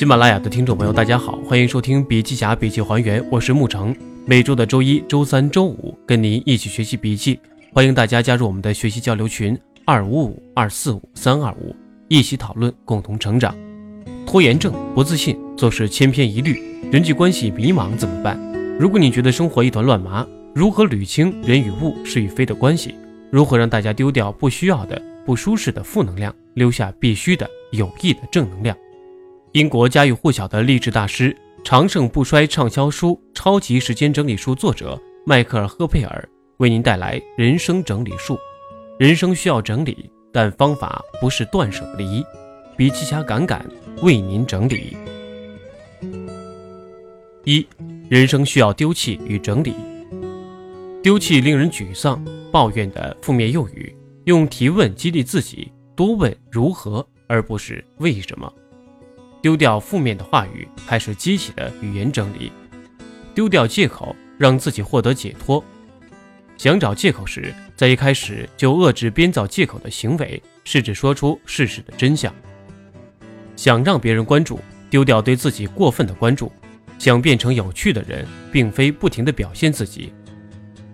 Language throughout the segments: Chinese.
喜马拉雅的听众朋友，大家好，欢迎收听《笔记侠笔记还原》，我是沐橙。每周的周一、周三、周五，跟您一起学习笔记。欢迎大家加入我们的学习交流群：二五五二四五三二五，一起讨论，共同成长。拖延症、不自信、做事千篇一律、人际关系迷茫怎么办？如果你觉得生活一团乱麻，如何捋清人与物、是与非的关系？如何让大家丢掉不需要的、不舒适的负能量，留下必须的、有益的正能量？英国家喻户晓的励志大师、长盛不衰畅销书《超级时间整理术》作者迈克尔·赫佩尔为您带来人生整理术。人生需要整理，但方法不是断舍离。笔记侠敢敢为您整理。一、人生需要丢弃与整理。丢弃令人沮丧、抱怨的负面用语，用提问激励自己，多问如何，而不是为什么。丢掉负面的话语，开始积极的语言整理；丢掉借口，让自己获得解脱。想找借口时，在一开始就遏制编造借口的行为，试着说出事实的真相。想让别人关注，丢掉对自己过分的关注。想变成有趣的人，并非不停的表现自己，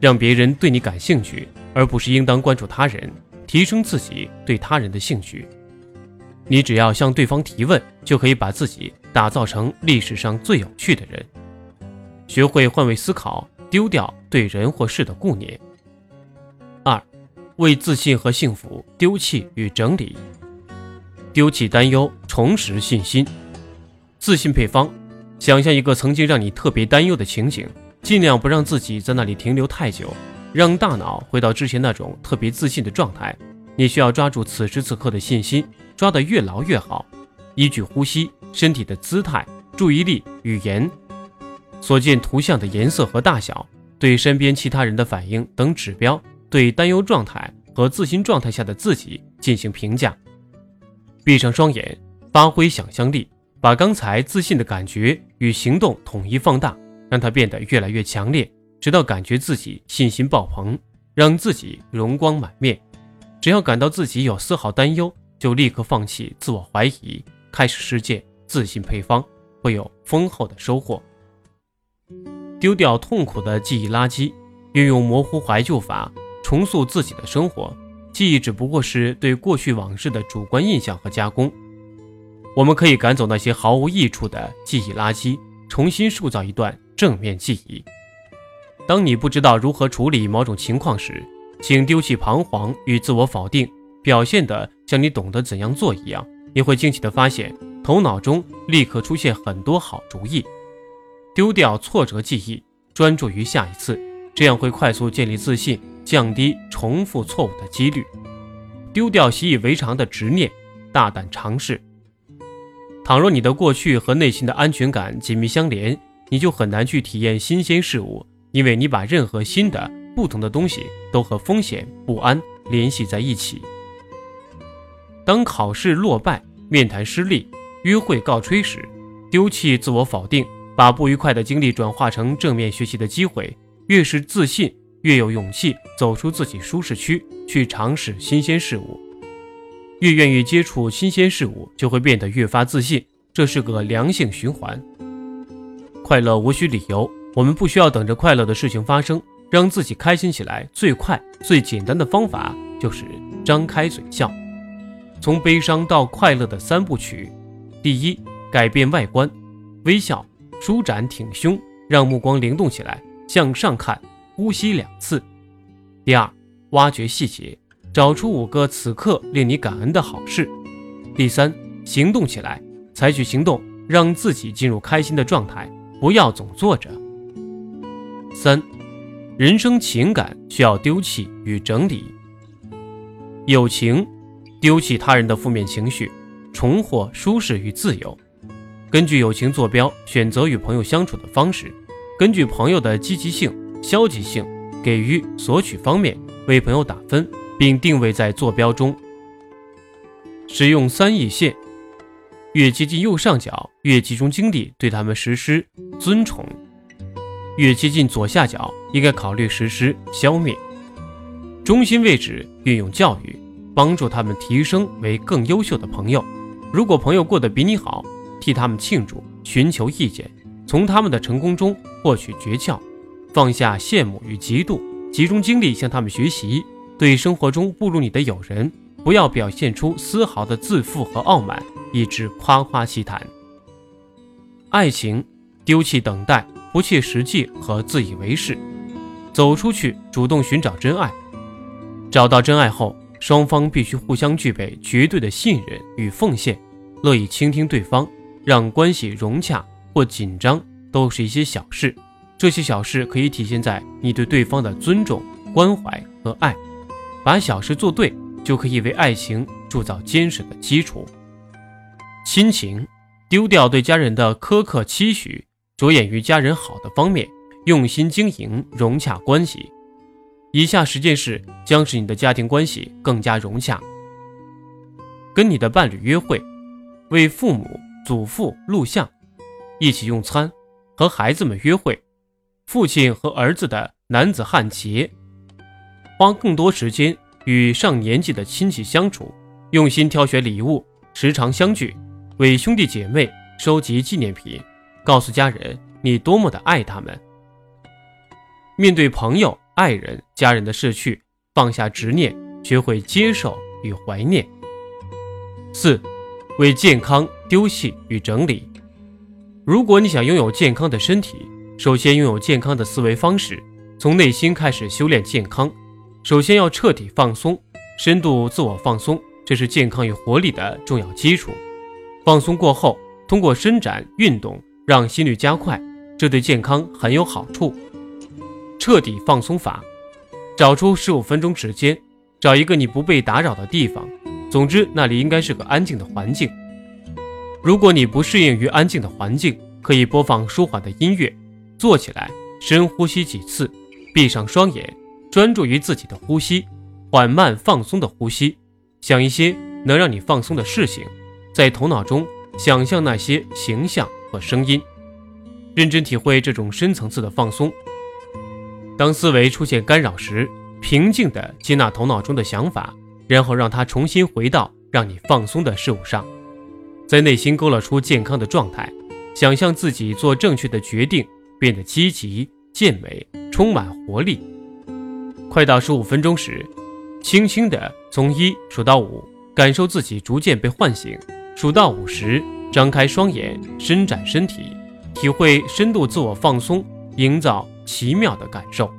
让别人对你感兴趣，而不是应当关注他人，提升自己对他人的兴趣。你只要向对方提问，就可以把自己打造成历史上最有趣的人。学会换位思考，丢掉对人或事的顾念。二，为自信和幸福丢弃与整理。丢弃担忧，重拾信心。自信配方：想象一个曾经让你特别担忧的情景，尽量不让自己在那里停留太久，让大脑回到之前那种特别自信的状态。你需要抓住此时此刻的信心。抓得越牢越好，依据呼吸、身体的姿态、注意力、语言、所见图像的颜色和大小、对身边其他人的反应等指标，对担忧状态和自信状态下的自己进行评价。闭上双眼，发挥想象力，把刚才自信的感觉与行动统一放大，让它变得越来越强烈，直到感觉自己信心爆棚，让自己容光满面。只要感到自己有丝毫担忧，就立刻放弃自我怀疑，开始实践自信配方，会有丰厚的收获。丢掉痛苦的记忆垃圾，运用模糊怀旧法重塑自己的生活。记忆只不过是对过去往事的主观印象和加工。我们可以赶走那些毫无益处的记忆垃圾，重新塑造一段正面记忆。当你不知道如何处理某种情况时，请丢弃彷徨与自我否定。表现的像你懂得怎样做一样，你会惊奇地发现，头脑中立刻出现很多好主意。丢掉挫折记忆，专注于下一次，这样会快速建立自信，降低重复错误的几率。丢掉习以为常的执念，大胆尝试。倘若你的过去和内心的安全感紧密相连，你就很难去体验新鲜事物，因为你把任何新的、不同的东西都和风险、不安联系在一起。当考试落败、面谈失利、约会告吹时，丢弃自我否定，把不愉快的经历转化成正面学习的机会。越是自信，越有勇气走出自己舒适区，去尝试新鲜事物。越愿意接触新鲜事物，就会变得越发自信。这是个良性循环。快乐无需理由，我们不需要等着快乐的事情发生。让自己开心起来，最快、最简单的方法就是张开嘴笑。从悲伤到快乐的三部曲：第一，改变外观，微笑，舒展挺胸，让目光灵动起来，向上看，呼吸两次；第二，挖掘细节，找出五个此刻令你感恩的好事；第三，行动起来，采取行动，让自己进入开心的状态，不要总坐着。三，人生情感需要丢弃与整理，友情。丢弃他人的负面情绪，重获舒适与自由。根据友情坐标，选择与朋友相处的方式。根据朋友的积极性、消极性、给予、索取方面为朋友打分，并定位在坐标中。使用三义线，越接近右上角，越集中精力对他们实施尊崇；越接近左下角，应该考虑实施消灭。中心位置运用教育。帮助他们提升为更优秀的朋友。如果朋友过得比你好，替他们庆祝，寻求意见，从他们的成功中获取诀窍，放下羡慕与嫉妒，集中精力向他们学习。对生活中不如你的友人，不要表现出丝毫的自负和傲慢，以致夸夸其谈。爱情丢弃等待、不切实际和自以为是，走出去，主动寻找真爱。找到真爱后，双方必须互相具备绝对的信任与奉献。乐意倾听对方，让关系融洽或紧张，都是一些小事。这些小事可以体现在你对对方的尊重、关怀和爱。把小事做对，就可以为爱情铸造坚实的基础。亲情，丢掉对家人的苛刻期许，着眼于家人好的方面，用心经营融洽关系。以下十件事将使你的家庭关系更加融洽：跟你的伴侣约会。为父母、祖父录像，一起用餐，和孩子们约会，父亲和儿子的男子汉节，花更多时间与上年纪的亲戚相处，用心挑选礼物，时常相聚，为兄弟姐妹收集纪念品，告诉家人你多么的爱他们。面对朋友、爱人、家人的逝去，放下执念，学会接受与怀念。四。为健康丢弃与整理。如果你想拥有健康的身体，首先拥有健康的思维方式，从内心开始修炼健康。首先要彻底放松，深度自我放松，这是健康与活力的重要基础。放松过后，通过伸展运动让心率加快，这对健康很有好处。彻底放松法：找出十五分钟时间，找一个你不被打扰的地方。总之，那里应该是个安静的环境。如果你不适应于安静的环境，可以播放舒缓的音乐，坐起来，深呼吸几次，闭上双眼，专注于自己的呼吸，缓慢放松的呼吸，想一些能让你放松的事情，在头脑中想象那些形象和声音，认真体会这种深层次的放松。当思维出现干扰时，平静地接纳头脑中的想法。然后让它重新回到让你放松的事物上，在内心勾勒出健康的状态，想象自己做正确的决定，变得积极、健美、充满活力。快到十五分钟时，轻轻地从一数到五，感受自己逐渐被唤醒。数到五时，张开双眼，伸展身体，体会深度自我放松，营造奇妙的感受。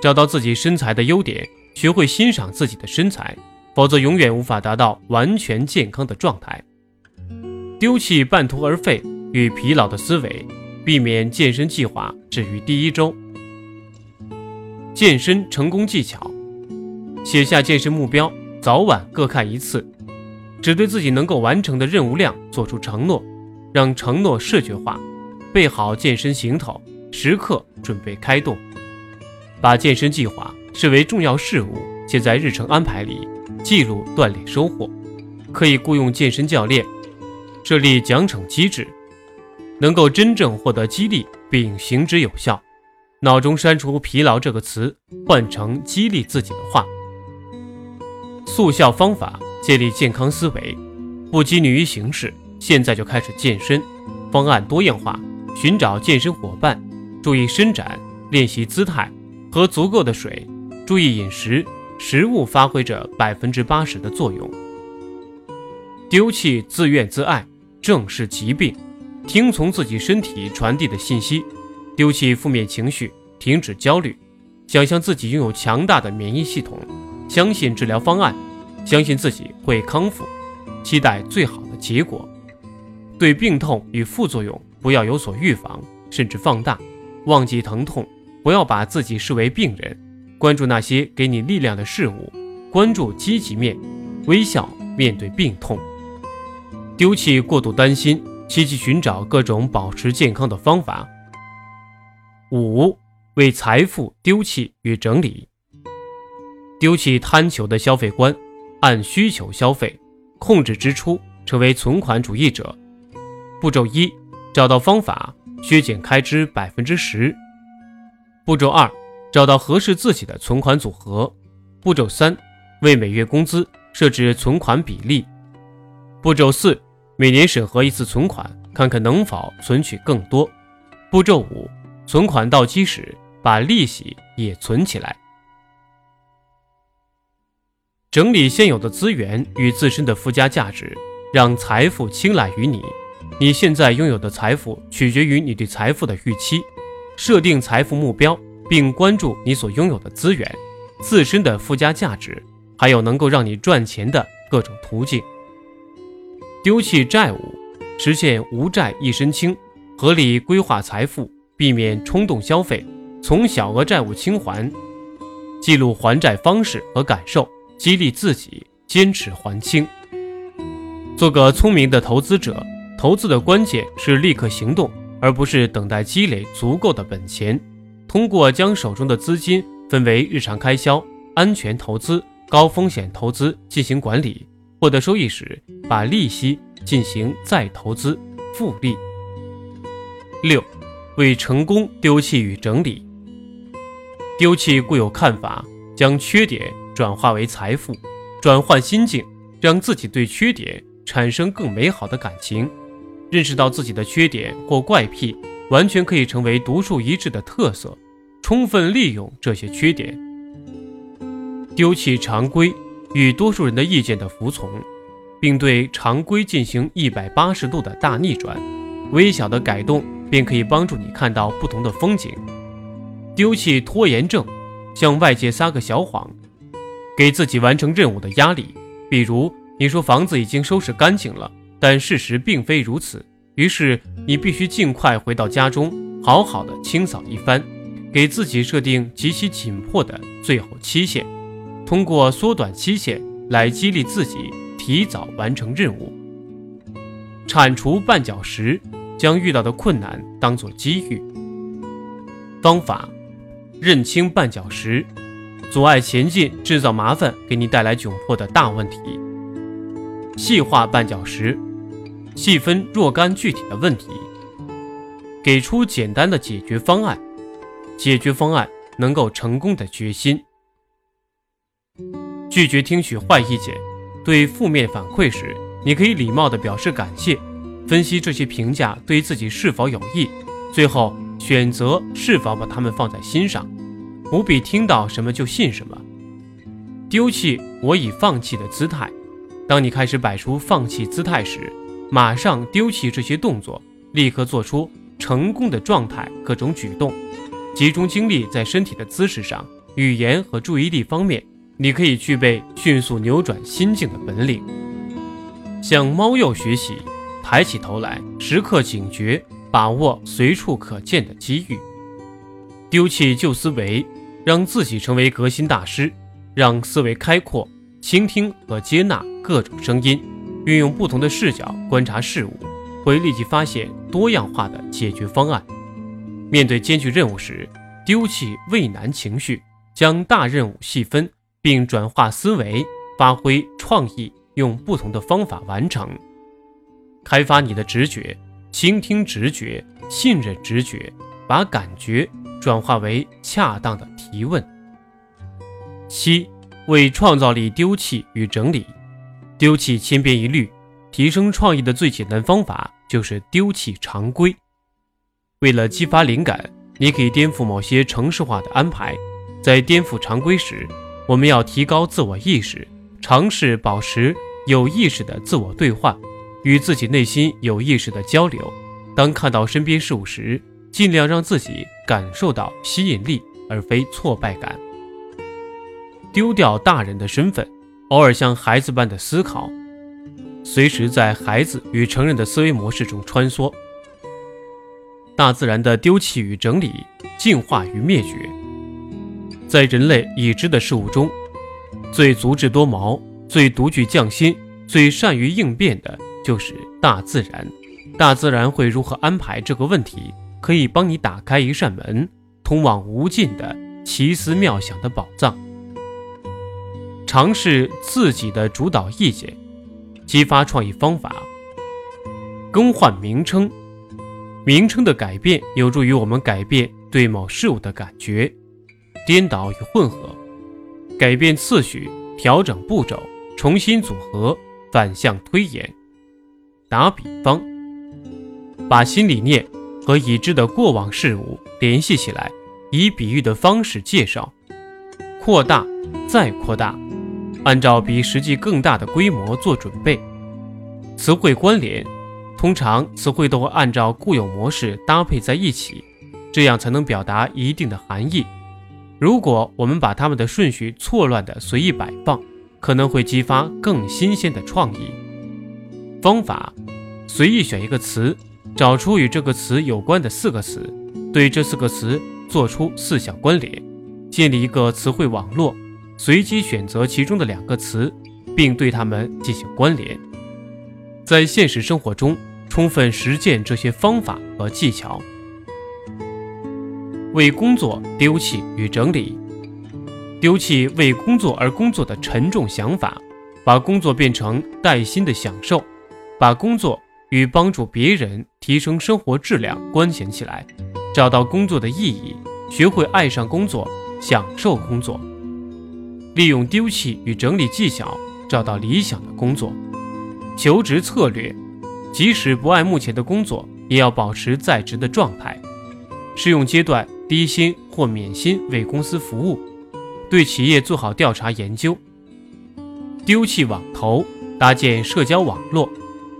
找到自己身材的优点。学会欣赏自己的身材，否则永远无法达到完全健康的状态。丢弃半途而废与疲劳的思维，避免健身计划止于第一周。健身成功技巧：写下健身目标，早晚各看一次，只对自己能够完成的任务量做出承诺，让承诺视觉化，备好健身行头，时刻准备开动，把健身计划。视为重要事务，且在日程安排里记录锻炼收获。可以雇佣健身教练，设立奖惩机制，能够真正获得激励并行之有效。脑中删除“疲劳”这个词，换成激励自己的话。速效方法：建立健康思维，不拘泥于形式，现在就开始健身。方案多样化，寻找健身伙伴，注意伸展，练习姿态，喝足够的水。注意饮食，食物发挥着百分之八十的作用。丢弃自怨自艾，正视疾病，听从自己身体传递的信息，丢弃负面情绪，停止焦虑，想象自己拥有强大的免疫系统，相信治疗方案，相信自己会康复，期待最好的结果。对病痛与副作用不要有所预防，甚至放大，忘记疼痛，不要把自己视为病人。关注那些给你力量的事物，关注积极面，微笑面对病痛，丢弃过度担心，积极寻找各种保持健康的方法。五、为财富丢弃与整理，丢弃贪求的消费观，按需求消费，控制支出，成为存款主义者。步骤一：找到方法，削减开支百分之十。步骤二。找到合适自己的存款组合。步骤三，为每月工资设置存款比例。步骤四，每年审核一次存款，看看能否存取更多。步骤五：存款到期时，把利息也存起来。整理现有的资源与自身的附加价值，让财富青睐于你。你现在拥有的财富取决于你对财富的预期。设定财富目标，并关注你所拥有的资源、自身的附加价值，还有能够让你赚钱的各种途径。丢弃债务，实现无债一身轻，合理规划财富，避免冲动消费，从小额债务清还，记录还债方式和感受，激励自己坚持还清。做个聪明的投资者，投资的关键是立刻行动。而不是等待积累足够的本钱，通过将手中的资金分为日常开销、安全投资、高风险投资进行管理，获得收益时把利息进行再投资复利。六，为成功丢弃与整理。丢弃固有看法，将缺点转化为财富，转换心境，让自己对缺点产生更美好的感情。认识到自己的缺点或怪癖，完全可以成为独树一帜的特色，充分利用这些缺点，丢弃常规与多数人的意见的服从，并对常规进行一百八十度的大逆转。微小的改动便可以帮助你看到不同的风景。丢弃拖延症，向外界撒个小谎，给自己完成任务的压力。比如，你说房子已经收拾干净了。但事实并非如此，于是你必须尽快回到家中，好好的清扫一番，给自己设定极其紧迫的最后期限，通过缩短期限来激励自己提早完成任务。铲除绊脚石，将遇到的困难当作机遇。方法：认清绊脚石，阻碍前进、制造麻烦、给你带来窘迫的大问题。细化绊脚石。细分若干具体的问题，给出简单的解决方案。解决方案能够成功的决心。拒绝听取坏意见。对负面反馈时，你可以礼貌地表示感谢，分析这些评价对自己是否有益，最后选择是否把它们放在心上。不必听到什么就信什么。丢弃我已放弃的姿态。当你开始摆出放弃姿态时，马上丢弃这些动作，立刻做出成功的状态各种举动，集中精力在身体的姿势上、语言和注意力方面，你可以具备迅速扭转心境的本领。向猫鼬学习，抬起头来，时刻警觉，把握随处可见的机遇。丢弃旧思维，让自己成为革新大师，让思维开阔，倾听和接纳各种声音。运用不同的视角观察事物，会立即发现多样化的解决方案。面对艰巨任务时，丢弃畏难情绪，将大任务细分，并转化思维，发挥创意，用不同的方法完成。开发你的直觉，倾听直觉，信任直觉，把感觉转化为恰当的提问。七，为创造力丢弃与整理。丢弃千篇一律，提升创意的最简单方法就是丢弃常规。为了激发灵感，你可以颠覆某些程式化的安排。在颠覆常规时，我们要提高自我意识，尝试保持有意识的自我对话，与自己内心有意识的交流。当看到身边事物时，尽量让自己感受到吸引力，而非挫败感。丢掉大人的身份。偶尔像孩子般的思考，随时在孩子与成人的思维模式中穿梭。大自然的丢弃与整理，进化与灭绝，在人类已知的事物中，最足智多谋、最独具匠心、最善于应变的，就是大自然。大自然会如何安排这个问题，可以帮你打开一扇门，通往无尽的奇思妙想的宝藏。尝试自己的主导意见，激发创意方法。更换名称，名称的改变有助于我们改变对某事物的感觉。颠倒与混合，改变次序，调整步骤，重新组合，反向推演。打比方，把新理念和已知的过往事物联系起来，以比喻的方式介绍，扩大，再扩大，按照比实际更大的规模做准备。词汇关联，通常词汇都会按照固有模式搭配在一起，这样才能表达一定的含义。如果我们把它们的顺序错乱的随意摆放，可能会激发更新鲜的创意。方法：随意选一个词。找出与这个词有关的四个词，对这四个词做出四项关联，建立一个词汇网络，随机选择其中的两个词，并对它们进行关联。在现实生活中，充分实践这些方法和技巧。为工作丢弃与整理，丢弃为工作而工作的沉重想法，把工作变成带薪的享受，把工作。与帮助别人提升生活质量关联起来，找到工作的意义，学会爱上工作，享受工作。利用丢弃与整理技巧，找到理想的工作。求职策略：即使不爱目前的工作，也要保持在职的状态。试用阶段低薪或免薪为公司服务。对企业做好调查研究。丢弃网投，搭建社交网络。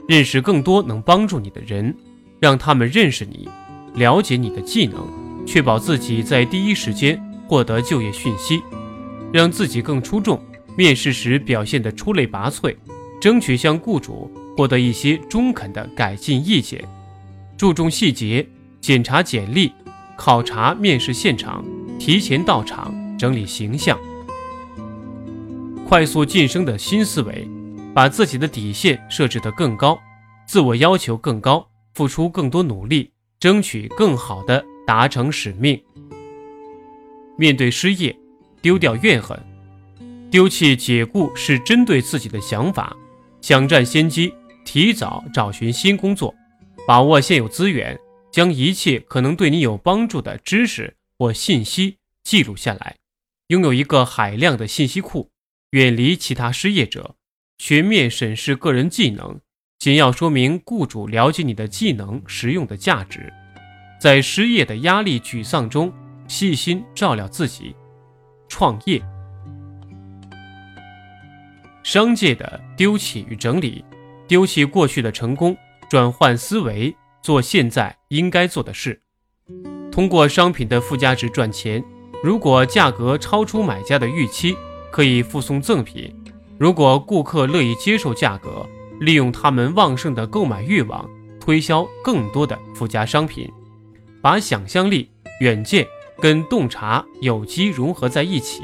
认识更多能帮助你的人，让他们认识你，了解你的技能，确保自己在第一时间获得就业讯息，让自己更出众。面试时表现得出类拔萃，争取向雇主获得一些中肯的改进意见。注重细节，检查简历，考察面试现场，提前到场，整理形象。快速晋升的新思维。把自己的底线设置得更高，自我要求更高，付出更多努力，争取更好的达成使命。面对失业，丢掉怨恨，丢弃解雇是针对自己的想法，想占先机，提早找寻新工作，把握现有资源，将一切可能对你有帮助的知识或信息记录下来，拥有一个海量的信息库，远离其他失业者。全面审视个人技能，简要说明雇主了解你的技能实用的价值。在失业的压力、沮丧中，细心照料自己。创业，商界的丢弃与整理，丢弃过去的成功，转换思维，做现在应该做的事。通过商品的附加值赚钱。如果价格超出买家的预期，可以附送赠品。如果顾客乐意接受价格，利用他们旺盛的购买欲望，推销更多的附加商品，把想象力、远见跟洞察有机融合在一起，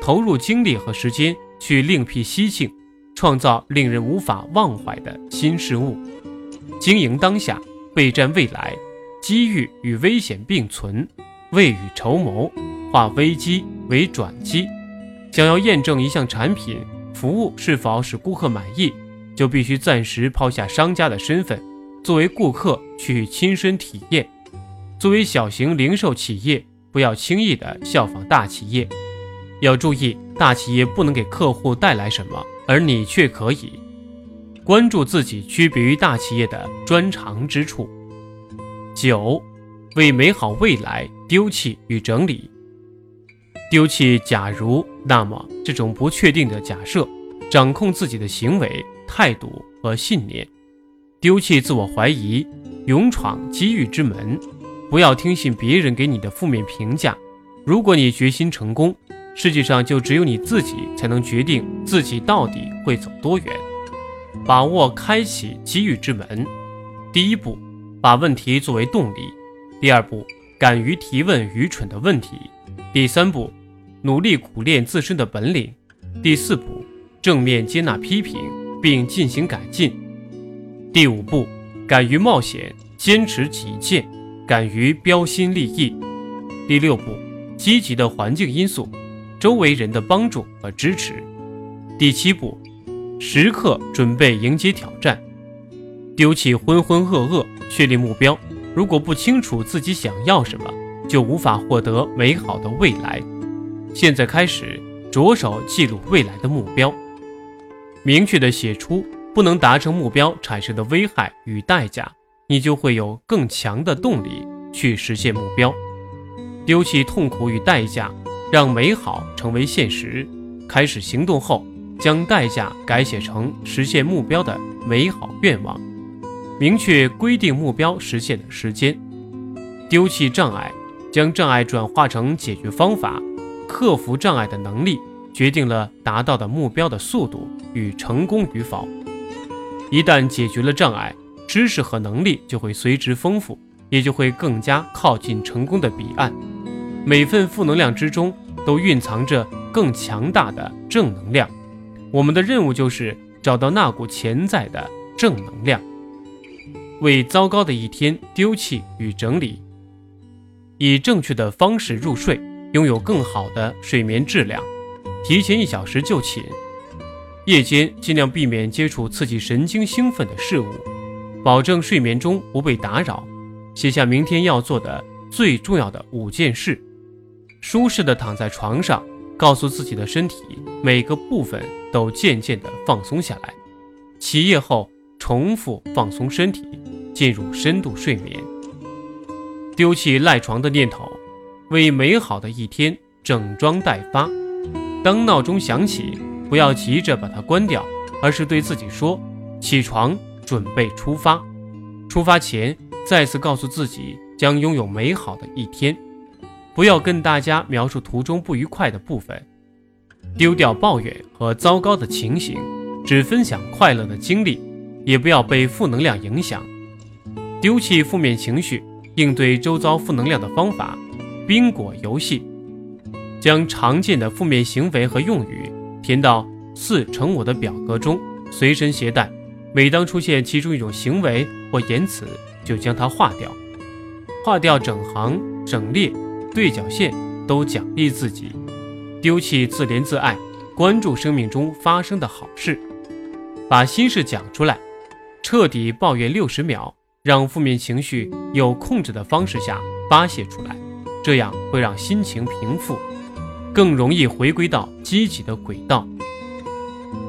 投入精力和时间去另辟蹊径，创造令人无法忘怀的新事物。经营当下，备战未来，机遇与危险并存，未雨绸缪，化危机为转机。想要验证一项产品。服务是否使顾客满意，就必须暂时抛下商家的身份，作为顾客去亲身体验。作为小型零售企业，不要轻易的效仿大企业，要注意大企业不能给客户带来什么，而你却可以。关注自己区别于大企业的专长之处。九，为美好未来丢弃与整理。丢弃“假如”，那么这种不确定的假设，掌控自己的行为、态度和信念。丢弃自我怀疑，勇闯机遇之门。不要听信别人给你的负面评价。如果你决心成功，世界上就只有你自己才能决定自己到底会走多远。把握开启机遇之门。第一步，把问题作为动力；第二步，敢于提问愚蠢的问题；第三步。努力苦练自身的本领。第四步，正面接纳批评并进行改进。第五步，敢于冒险，坚持己见，敢于标新立异。第六步，积极的环境因素，周围人的帮助和支持。第七步，时刻准备迎接挑战。丢弃浑浑噩噩，确立目标。如果不清楚自己想要什么，就无法获得美好的未来。现在开始着手记录未来的目标，明确的写出不能达成目标产生的危害与代价，你就会有更强的动力去实现目标。丢弃痛苦与代价，让美好成为现实。开始行动后，将代价改写成实现目标的美好愿望。明确规定目标实现的时间。丢弃障碍，将障碍转化成解决方法。克服障碍的能力，决定了达到的目标的速度与成功与否。一旦解决了障碍，知识和能力就会随之丰富，也就会更加靠近成功的彼岸。每份负能量之中都蕴藏着更强大的正能量，我们的任务就是找到那股潜在的正能量，为糟糕的一天丢弃与整理，以正确的方式入睡，拥有更好的睡眠质量，提前一小时就寝，夜间尽量避免接触刺激神经兴奋的事物，保证睡眠中不被打扰，写下明天要做的最重要的五件事。舒适的躺在床上，告诉自己的身体每个部分都渐渐地放松下来。起夜后重复放松身体，进入深度睡眠。丢弃赖床的念头，为美好的一天整装待发。当闹钟响起，不要急着把它关掉，而是对自己说：“起床，准备出发。”出发前，再次告诉自己将拥有美好的一天。不要跟大家描述途中不愉快的部分，丢掉抱怨和糟糕的情形，只分享快乐的经历，也不要被负能量影响。丢弃负面情绪，应对周遭负能量的方法：宾果游戏，将常见的负面行为和用语填到四乘五的表格中，随身携带。每当出现其中一种行为或言辞，就将它划掉，划掉整行整列。对角线都奖励自己，丢弃自怜自爱，关注生命中发生的好事，把心事讲出来，彻底抱怨六十秒，让负面情绪有控制的方式下发泄出来，这样会让心情平复，更容易回归到积极的轨道。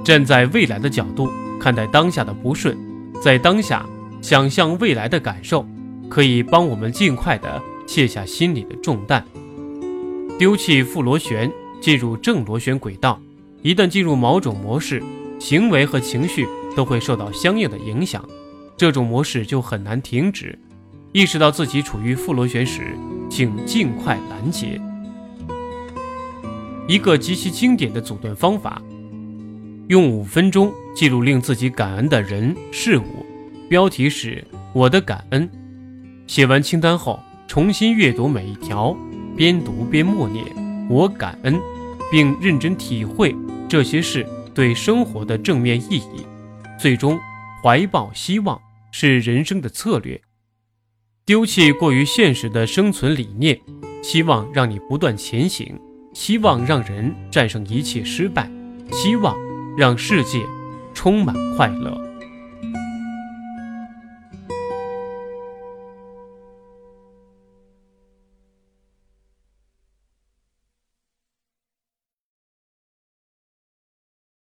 站在未来的角度看待当下的不顺，在当下想象未来的感受，可以帮我们尽快的。卸下心里的重担，丢弃负螺旋，进入正螺旋轨道。一旦进入某种模式，行为和情绪都会受到相应的影响，这种模式就很难停止。意识到自己处于负螺旋时，请尽快拦截。一个极其经典的阻断方法：用五分钟记录令自己感恩的人事物，标题是“我的感恩”。写完清单后。重新阅读每一条，边读边默念“我感恩”，并认真体会这些事对生活的正面意义。最终，怀抱希望是人生的策略。丢弃过于现实的生存理念，希望让你不断前行，希望让人战胜一切失败，希望让世界充满快乐。